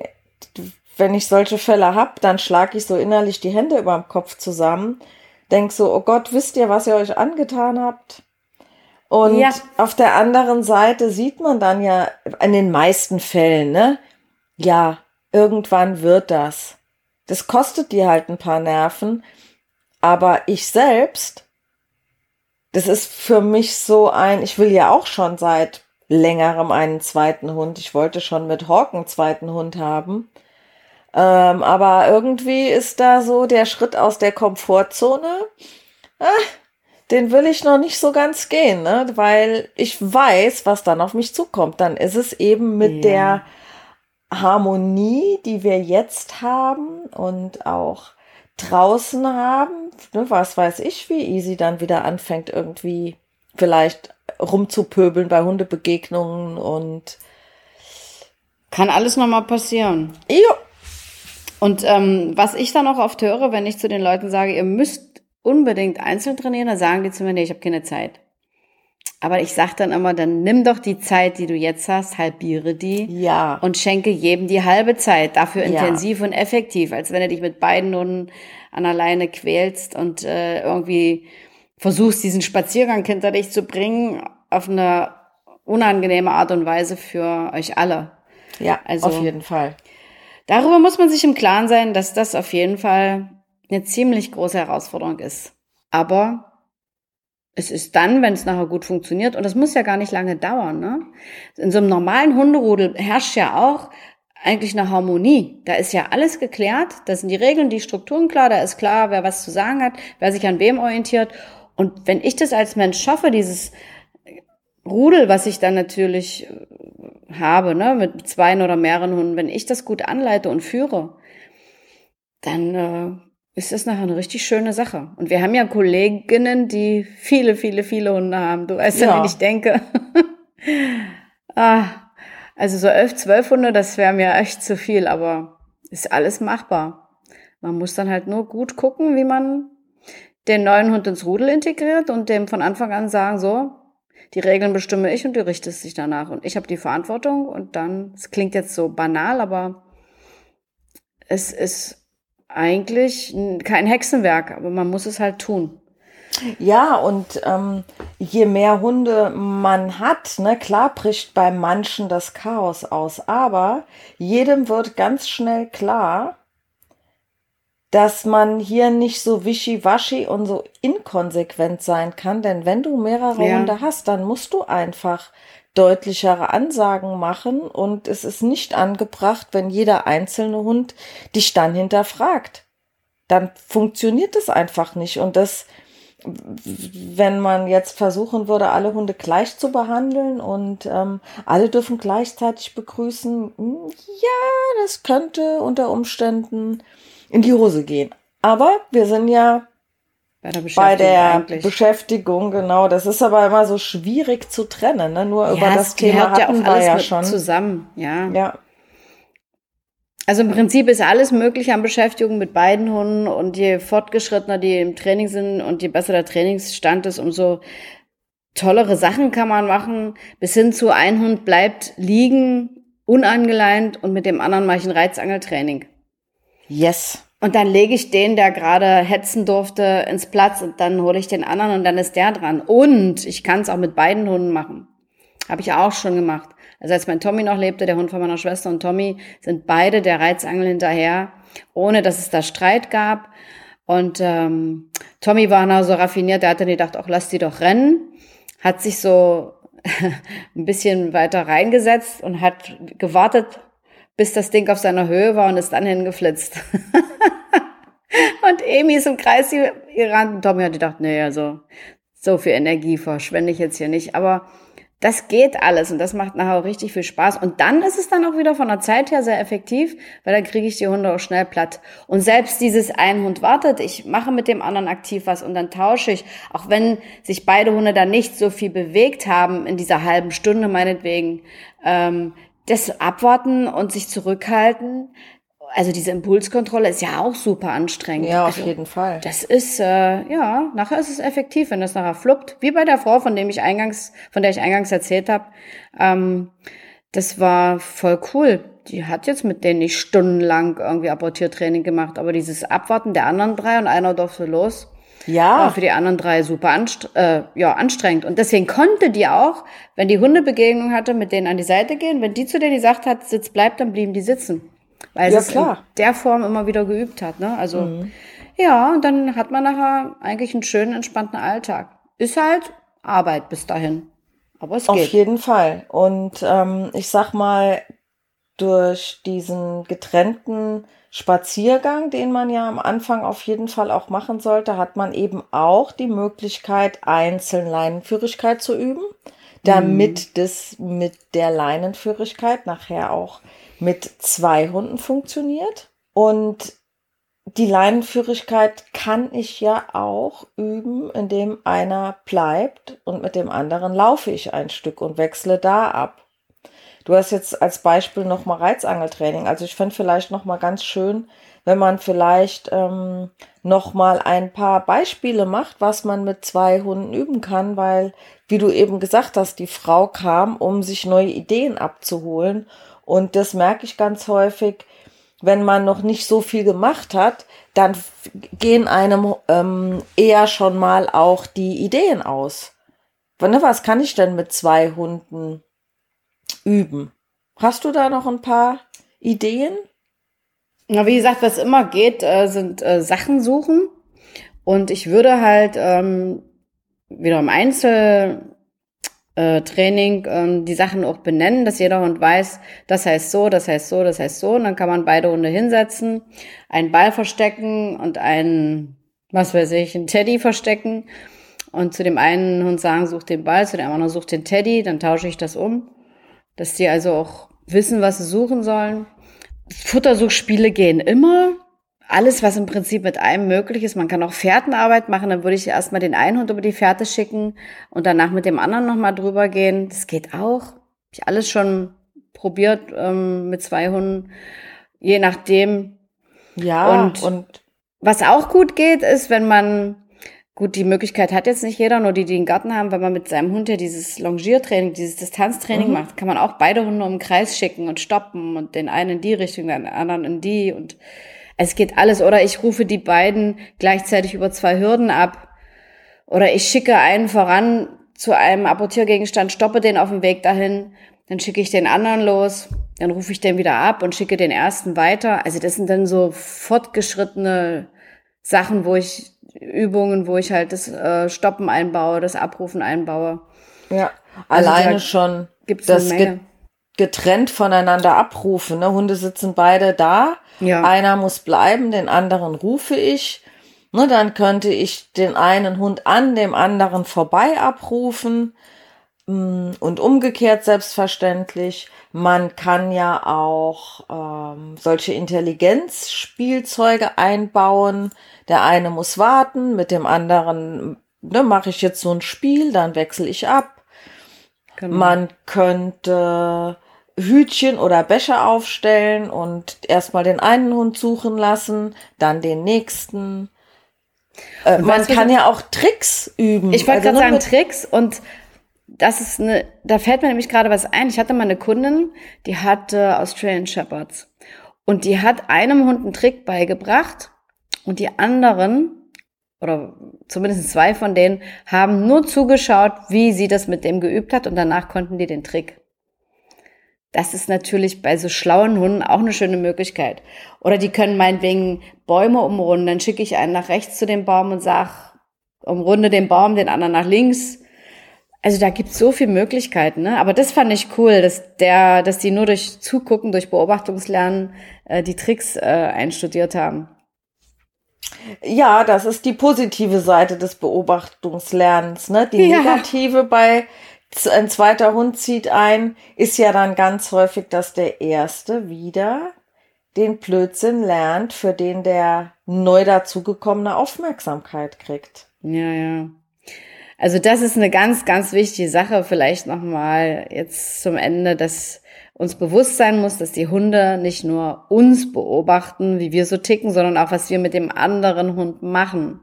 wenn ich solche Fälle hab, dann schlage ich so innerlich die Hände über dem Kopf zusammen. Denk so, oh Gott, wisst ihr, was ihr euch angetan habt? Und ja. auf der anderen Seite sieht man dann ja in den meisten Fällen, ne? Ja, irgendwann wird das. Das kostet dir halt ein paar Nerven. Aber ich selbst das ist für mich so ein, ich will ja auch schon seit längerem einen zweiten Hund. Ich wollte schon mit Hawk einen zweiten Hund haben. Ähm, aber irgendwie ist da so der Schritt aus der Komfortzone, äh, den will ich noch nicht so ganz gehen, ne? weil ich weiß, was dann auf mich zukommt. Dann ist es eben mit ja. der Harmonie, die wir jetzt haben und auch draußen haben, ne, was weiß ich, wie easy dann wieder anfängt, irgendwie vielleicht rumzupöbeln bei Hundebegegnungen und kann alles nochmal passieren. Jo. Und ähm, was ich dann auch oft höre, wenn ich zu den Leuten sage, ihr müsst unbedingt einzeln trainieren, dann sagen die zu mir, nee, ich habe keine Zeit. Aber ich sage dann immer, dann nimm doch die Zeit, die du jetzt hast, halbiere die ja. und schenke jedem die halbe Zeit. Dafür Ja. intensiv und effektiv, als wenn du dich mit beiden Hunden an alleine quälst und äh, irgendwie versuchst, diesen Spaziergang hinter dich zu bringen auf eine unangenehme Art und Weise für euch alle. ja, Also- auf jeden Fall. Darüber muss man sich im Klaren sein, dass das auf jeden Fall eine ziemlich große Herausforderung ist. Aber es ist dann, wenn es nachher gut funktioniert, und das muss ja gar nicht lange dauern. Ne? In so einem normalen Hunderudel herrscht ja auch eigentlich eine Harmonie. Da ist ja alles geklärt, da sind die Regeln, die Strukturen klar, da ist klar, wer was zu sagen hat, wer sich an wem orientiert. Und wenn ich das als Mensch schaffe, dieses Rudel, was ich dann natürlich äh, habe, ne, mit zwei oder mehreren Hunden, wenn ich das gut anleite und führe, dann äh, ist das nachher eine richtig schöne Sache. Und wir haben ja Kolleginnen, die viele, viele, viele Hunde haben. Du weißt ja, Ja. wie ich denke. ah, also so elf, zwölf Hunde, das wäre mir echt zu viel, aber ist alles machbar. Man muss dann halt nur gut gucken, wie man den neuen Hund ins Rudel integriert und dem von Anfang an sagen, so, die Regeln bestimme ich und du richtest dich danach. Und ich habe die Verantwortung und dann, es klingt jetzt so banal, aber es ist eigentlich kein Hexenwerk, aber man muss es halt tun. Ja, und ähm, je mehr Hunde man hat, ne, klar bricht bei manchen das Chaos aus, aber jedem wird ganz schnell klar, dass man hier nicht so wischiwaschi und so inkonsequent sein kann, denn wenn du mehrere Ja. Hunde hast, dann musst du einfach deutlichere Ansagen machen und es ist nicht angebracht, wenn jeder einzelne Hund dich dann hinterfragt. Dann funktioniert es einfach nicht und das wenn man jetzt versuchen würde, alle Hunde gleich zu behandeln und ähm, alle dürfen gleichzeitig begrüßen, hm, ja, das könnte unter Umständen in die Hose gehen. Aber wir sind ja Bei der bei Beschäftigung der eigentlich. Beschäftigung, genau. Das ist aber immer so schwierig zu trennen. Ne? Nur über ja, das es Thema gehört ja hatten auch wir alles ja mit schon. zusammen. Ja. Ja, Also im Prinzip ist alles möglich an Beschäftigung mit beiden Hunden und je fortgeschrittener die im Training sind und je besser der Trainingsstand ist, umso tollere Sachen kann man machen. Bis hin zu ein Hund bleibt liegen, unangeleint und mit dem anderen mache ich ein Reizangeltraining. yes. Und dann lege ich den, der gerade hetzen durfte, ins Platz und dann hole ich den anderen und dann ist der dran. Und ich kann es auch mit beiden Hunden machen. Habe ich auch schon gemacht. Also als mein Tommy noch lebte, der Hund von meiner Schwester und Tommy, sind beide der Reizangel hinterher, ohne dass es da Streit gab. Und ähm, Tommy war noch so raffiniert, der hat dann gedacht, auch lass die doch rennen. Hat sich so ein bisschen weiter reingesetzt und hat gewartet, bis das Ding auf seiner Höhe war und ist dann hingeflitzt. und Emi ist im Kreis gerannt und Tommy hat gedacht, nee, also so viel Energie verschwende ich jetzt hier nicht. Aber das geht alles und das macht nachher auch richtig viel Spaß. Und dann ist es dann auch wieder von der Zeit her sehr effektiv, weil dann kriege ich die Hunde auch schnell platt. Und selbst dieses ein Hund wartet, ich mache mit dem anderen aktiv was und dann tausche ich, auch wenn sich beide Hunde dann nicht so viel bewegt haben in dieser halben Stunde meinetwegen, ähm, das Abwarten und sich zurückhalten, also diese Impulskontrolle ist ja auch super anstrengend. Ja, auf also, jeden Fall. das ist, äh, ja, nachher ist es effektiv, wenn das nachher fluppt. Wie bei der Frau, von dem ich eingangs, von der ich eingangs erzählt habe. Ähm, das war voll cool. Die hat jetzt mit denen nicht stundenlang irgendwie Apportiertraining gemacht, aber dieses Abwarten der anderen drei und einer durfte los, war Ja, für die anderen drei super anstre äh, ja, anstrengend. Und deswegen konnte die auch, wenn die Hundebegegnung hatte, mit denen an die Seite gehen. Wenn die zu denen gesagt hat, Sitz bleibt, dann blieben die sitzen. Weil Ja, sie es klar. Mhm. in der Form immer wieder geübt hat. Ne? Also ja, und dann hat man nachher eigentlich einen schönen, entspannten Alltag. Ist halt Arbeit bis dahin. Aber es Auf geht. jeden Fall. Und ähm, ich sag mal, durch diesen getrennten Spaziergang, den man ja am Anfang auf jeden Fall auch machen sollte, hat man eben auch die Möglichkeit, einzeln Leinenführigkeit zu üben, damit das mit der Leinenführigkeit nachher auch mit zwei Hunden funktioniert. Und die Leinenführigkeit kann ich ja auch üben, indem einer bleibt und mit dem anderen laufe ich ein Stück und wechsle da ab. Du hast jetzt als Beispiel nochmal Reizangeltraining. Also ich finde vielleicht nochmal ganz schön, wenn man vielleicht ähm, nochmal ein paar Beispiele macht, was man mit zwei Hunden üben kann, weil, wie du eben gesagt hast, die Frau kam, um sich neue Ideen abzuholen. Und das merke ich ganz häufig, wenn man noch nicht so viel gemacht hat, dann gehen einem ähm, eher schon mal auch die Ideen aus. Ne, was kann ich denn mit zwei Hunden üben? Hast du da noch ein paar Ideen? Na, wie gesagt, was immer geht, äh, sind äh, Sachen suchen. Und ich würde halt ähm, wieder im Einzel äh, Training ähm, die Sachen auch benennen, dass jeder Hund weiß, das heißt so, das heißt so, das heißt so. Und dann kann man beide Hunde hinsetzen, einen Ball verstecken und einen, was weiß ich, einen Teddy verstecken. Und zu dem einen Hund sagen, such den Ball, zu dem anderen such den Teddy, dann tausche ich das um. Dass die also auch wissen, was sie suchen sollen. Futtersuchspiele gehen immer alles, was im Prinzip mit einem möglich ist. Man kann auch Fährtenarbeit machen. Dann würde ich erstmal den einen Hund über die Fährte schicken und danach mit dem anderen nochmal drüber gehen. Das geht auch. Hab ich alles schon probiert ähm, mit zwei Hunden. Je nachdem. Ja, und, und was auch gut geht, ist, wenn man Gut, die Möglichkeit hat jetzt nicht jeder, nur die, die einen Garten haben, wenn man mit seinem Hund ja dieses Longiertraining, dieses Distanztraining mhm. macht, kann man auch beide Hunde um den Kreis schicken und stoppen und den einen in die Richtung, den anderen in die und es geht alles. Oder ich rufe die beiden gleichzeitig über zwei Hürden ab. Oder ich schicke einen voran zu einem Apportiergegenstand, stoppe den auf dem Weg dahin, dann schicke ich den anderen los, dann rufe ich den wieder ab und schicke den ersten weiter. Also das sind dann so fortgeschrittene Sachen, wo ich Übungen, wo ich halt das äh, Stoppen einbaue, das Abrufen einbaue. Ja, also alleine schon gibt's das getrennt voneinander abrufen. Ne? Hunde sitzen beide da ja. Einer muss bleiben, den anderen rufe ich. Ne, dann könnte ich den einen Hund an dem anderen vorbei abrufen und umgekehrt selbstverständlich. Man kann ja auch ähm, solche Intelligenzspielzeuge einbauen. Der eine muss warten, mit dem anderen ne, mache ich jetzt so ein Spiel, dann wechsle ich ab. Genau. Man könnte Hütchen oder Becher aufstellen und erstmal den einen Hund suchen lassen, dann den nächsten. Äh, man kann ja auch Tricks üben. Ich wollte also gerade sagen Tricks und das ist eine, da fällt mir nämlich gerade was ein. Ich hatte mal eine Kundin, die hatte Australian Shepherds und die hat einem Hund einen Trick beigebracht und die anderen oder zumindest zwei von denen haben nur zugeschaut, wie sie das mit dem geübt hat und danach konnten die den Trick. Das ist natürlich bei so schlauen Hunden auch eine schöne Möglichkeit. Oder die können meinetwegen Bäume umrunden. Dann schicke ich einen nach rechts zu dem Baum und sag, umrunde den Baum, den anderen nach links. Also da gibt's so viele Möglichkeiten, ne? Aber das fand ich cool, dass der, dass die nur durch Zugucken, durch Beobachtungslernen äh, die Tricks äh, einstudiert haben. Ja, das ist die positive Seite des Beobachtungslernens, ne? Die ja. negative bei ein zweiter Hund zieht ein, ist ja dann ganz häufig, dass der erste wieder den Blödsinn lernt, für den der neu dazugekommene Aufmerksamkeit kriegt. Ja, ja. Also das ist eine ganz, ganz wichtige Sache. Vielleicht nochmal jetzt zum Ende, dass uns bewusst sein muss, dass die Hunde nicht nur uns beobachten, wie wir so ticken, sondern auch, was wir mit dem anderen Hund machen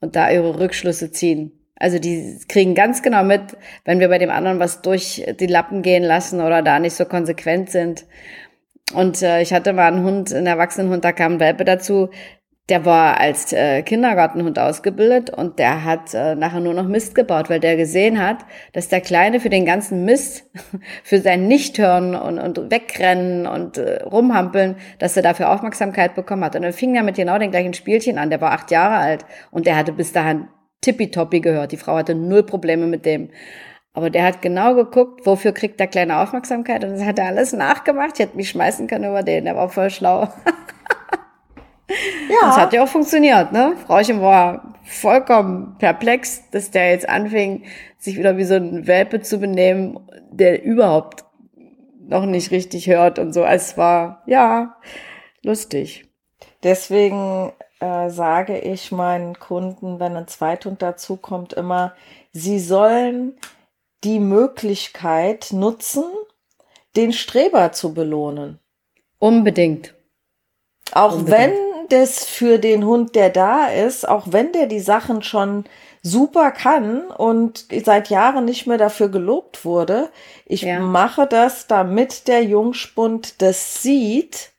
und da ihre Rückschlüsse ziehen. Also die kriegen ganz genau mit, wenn wir bei dem anderen was durch die Lappen gehen lassen oder da nicht so konsequent sind. Und äh, ich hatte mal einen Hund, einen Erwachsenenhund, da kam ein Welpe dazu, der war als äh, Kindergartenhund ausgebildet und der hat äh, nachher nur noch Mist gebaut, weil der gesehen hat, dass der Kleine für den ganzen Mist, für sein Nichthören und, und Wegrennen und äh, Rumhampeln, dass er dafür Aufmerksamkeit bekommen hat. Und dann fing er mit genau den gleichen Spielchen an. Der war acht Jahre alt und der hatte bis dahin tippitoppi gehört. Die Frau hatte null Probleme mit dem. Aber der hat genau geguckt, wofür kriegt der kleine Aufmerksamkeit und das hat er alles nachgemacht. Ich hätte mich schmeißen können über den, der war voll schlau. Ja. Das hat ja auch funktioniert, ne? Frauchen war vollkommen perplex, dass der jetzt anfing, sich wieder wie so ein Welpe zu benehmen, der überhaupt noch nicht richtig hört und so. Es war, ja, lustig. Deswegen äh, sage ich meinen Kunden, wenn ein Zweithund dazukommt, immer, sie sollen die Möglichkeit nutzen, den Streber zu belohnen. Unbedingt. Auch Unbedingt. wenn das für den Hund, der da ist, auch wenn der die Sachen schon super kann und seit Jahren nicht mehr dafür gelobt wurde, ich ja. mache das, damit der Jungspund das sieht,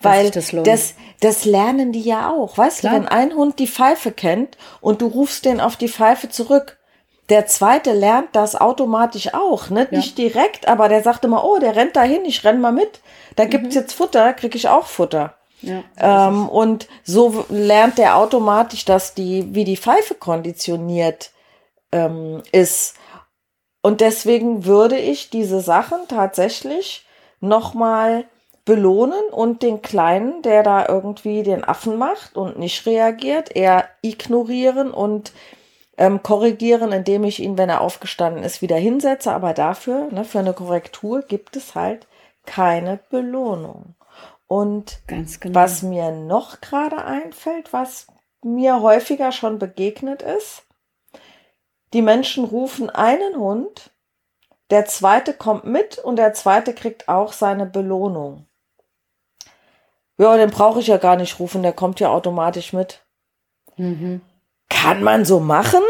weil das, das, das, lernen die ja auch. Weißt Klar. du, wenn ein Hund die Pfeife kennt und du rufst den auf die Pfeife zurück, der zweite lernt das automatisch auch, ne? Ja. Nicht direkt, aber der sagt immer, oh, der rennt dahin, ich renn mal mit. Da gibt's mhm. jetzt Futter, krieg ich auch Futter. Ähm, und so lernt der automatisch, dass die, wie die Pfeife konditioniert ähm, ist. Und deswegen würde ich diese Sachen tatsächlich nochmal belohnen und den Kleinen, der da irgendwie den Affen macht und nicht reagiert, eher ignorieren und ähm, korrigieren, indem ich ihn, wenn er aufgestanden ist, wieder hinsetze. Aber dafür, ne, für eine Korrektur gibt es halt keine Belohnung. Und genau. was mir noch gerade einfällt, was mir häufiger schon begegnet ist, die Menschen rufen einen Hund, der zweite kommt mit und der zweite kriegt auch seine Belohnung. Ja, den brauche ich ja gar nicht rufen, der kommt ja automatisch mit. Mhm. Kann man so machen.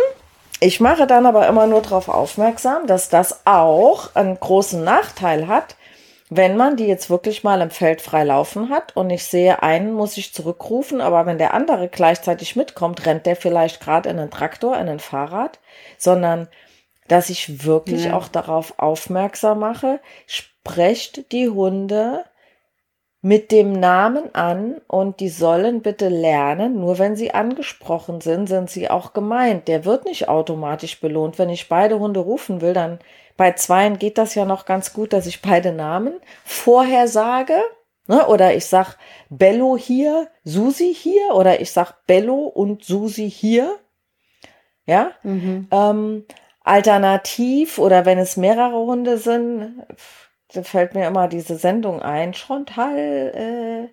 Ich mache dann aber immer nur darauf aufmerksam, dass das auch einen großen Nachteil hat, wenn man die jetzt wirklich mal im Feld frei laufen hat und ich sehe, einen muss ich zurückrufen, aber wenn der andere gleichzeitig mitkommt, rennt der vielleicht gerade in einen Traktor, in ein Fahrrad, sondern dass ich wirklich ja. auch darauf aufmerksam mache, sprecht die Hunde mit dem Namen an und die sollen bitte lernen, nur wenn sie angesprochen sind, sind sie auch gemeint. Der wird nicht automatisch belohnt. Wenn ich beide Hunde rufen will, dann bei zweien geht das ja noch ganz gut, dass ich beide Namen vorher sage. Ne? Oder ich sag Bello hier, Susi hier, oder ich sag Bello und Susi hier. Ja. Mhm. Ähm, alternativ, oder wenn es mehrere Hunde sind, fällt mir immer diese Sendung ein. Chantal,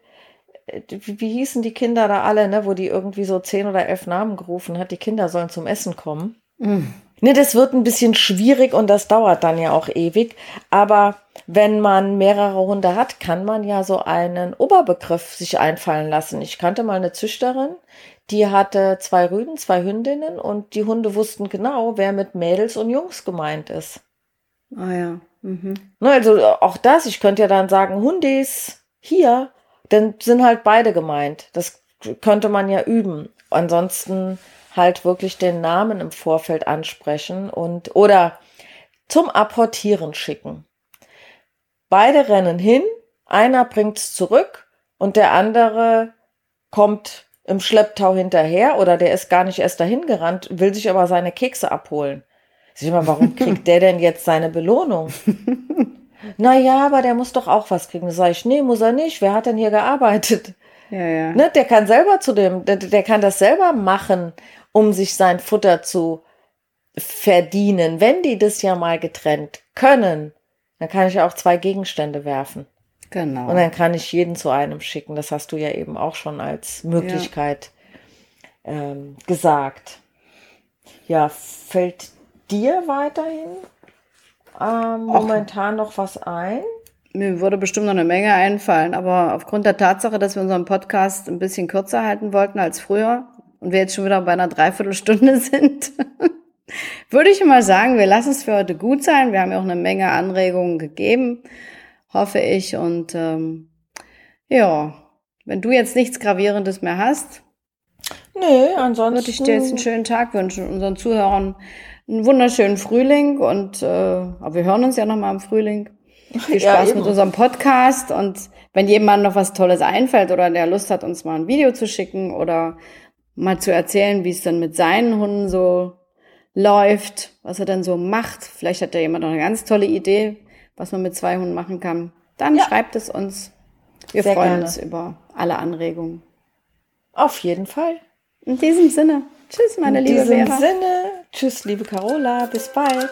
äh, wie, wie, hießen die Kinder da alle, ne, wo die irgendwie so zehn oder elf Namen gerufen hat, die Kinder sollen zum Essen kommen. Mhm. Ne, das wird ein bisschen schwierig und das dauert dann ja auch ewig. Aber wenn man mehrere Hunde hat, kann man ja so einen Oberbegriff sich einfallen lassen. Ich kannte mal eine Züchterin, die hatte zwei Rüden, zwei Hündinnen und die Hunde wussten genau, wer mit Mädels und Jungs gemeint ist. Ah ja. Mhm. Ne, also auch das, ich könnte ja dann sagen, Hundis hier, dann sind halt beide gemeint. Das könnte man ja üben. Ansonsten halt wirklich den Namen im Vorfeld ansprechen und oder zum Apportieren schicken. Beide rennen hin, einer bringt's zurück und der andere kommt im Schlepptau hinterher oder der ist gar nicht erst dahin gerannt, will sich aber seine Kekse abholen. Sag mal, warum kriegt der denn jetzt seine Belohnung? naja, aber der muss doch auch was kriegen. Da sage ich, nee, muss er nicht. Wer hat denn hier gearbeitet? Ja, ja. Ne, der kann selber zu dem, der, der kann das selber machen, um sich sein Futter zu verdienen. Wenn die das ja mal getrennt können, dann kann ich auch zwei Gegenstände werfen. Genau. Und dann kann ich jeden zu einem schicken. Das hast du ja eben auch schon als Möglichkeit ja. ähm, gesagt. Ja, fällt dir weiterhin ähm, momentan noch was ein? Mir würde bestimmt noch eine Menge einfallen, aber aufgrund der Tatsache, dass wir unseren Podcast ein bisschen kürzer halten wollten als früher und wir jetzt schon wieder bei einer Dreiviertelstunde sind, würde ich mal sagen, wir lassen es für heute gut sein. Wir haben ja auch eine Menge Anregungen gegeben, hoffe ich. Und ähm, ja, wenn du jetzt nichts Gravierendes mehr hast, nee, ansonsten würde ich dir jetzt einen schönen Tag wünschen, unseren Zuhörern einen wunderschönen Frühling und äh, aber wir hören uns ja nochmal im Frühling. Viel Spaß ja, mit unserem Podcast und wenn jemand noch was Tolles einfällt oder der Lust hat, uns mal ein Video zu schicken oder mal zu erzählen, wie es dann mit seinen Hunden so läuft, was er dann so macht. Vielleicht hat da jemand noch eine ganz tolle Idee, was man mit zwei Hunden machen kann. Dann ja. schreibt es uns. Wir Sehr freuen gerne. uns über alle Anregungen. Auf jeden Fall. In diesem Sinne. Tschüss, meine In liebe Vera. In diesem Sinne. Tschüss, liebe Carola. Bis bald.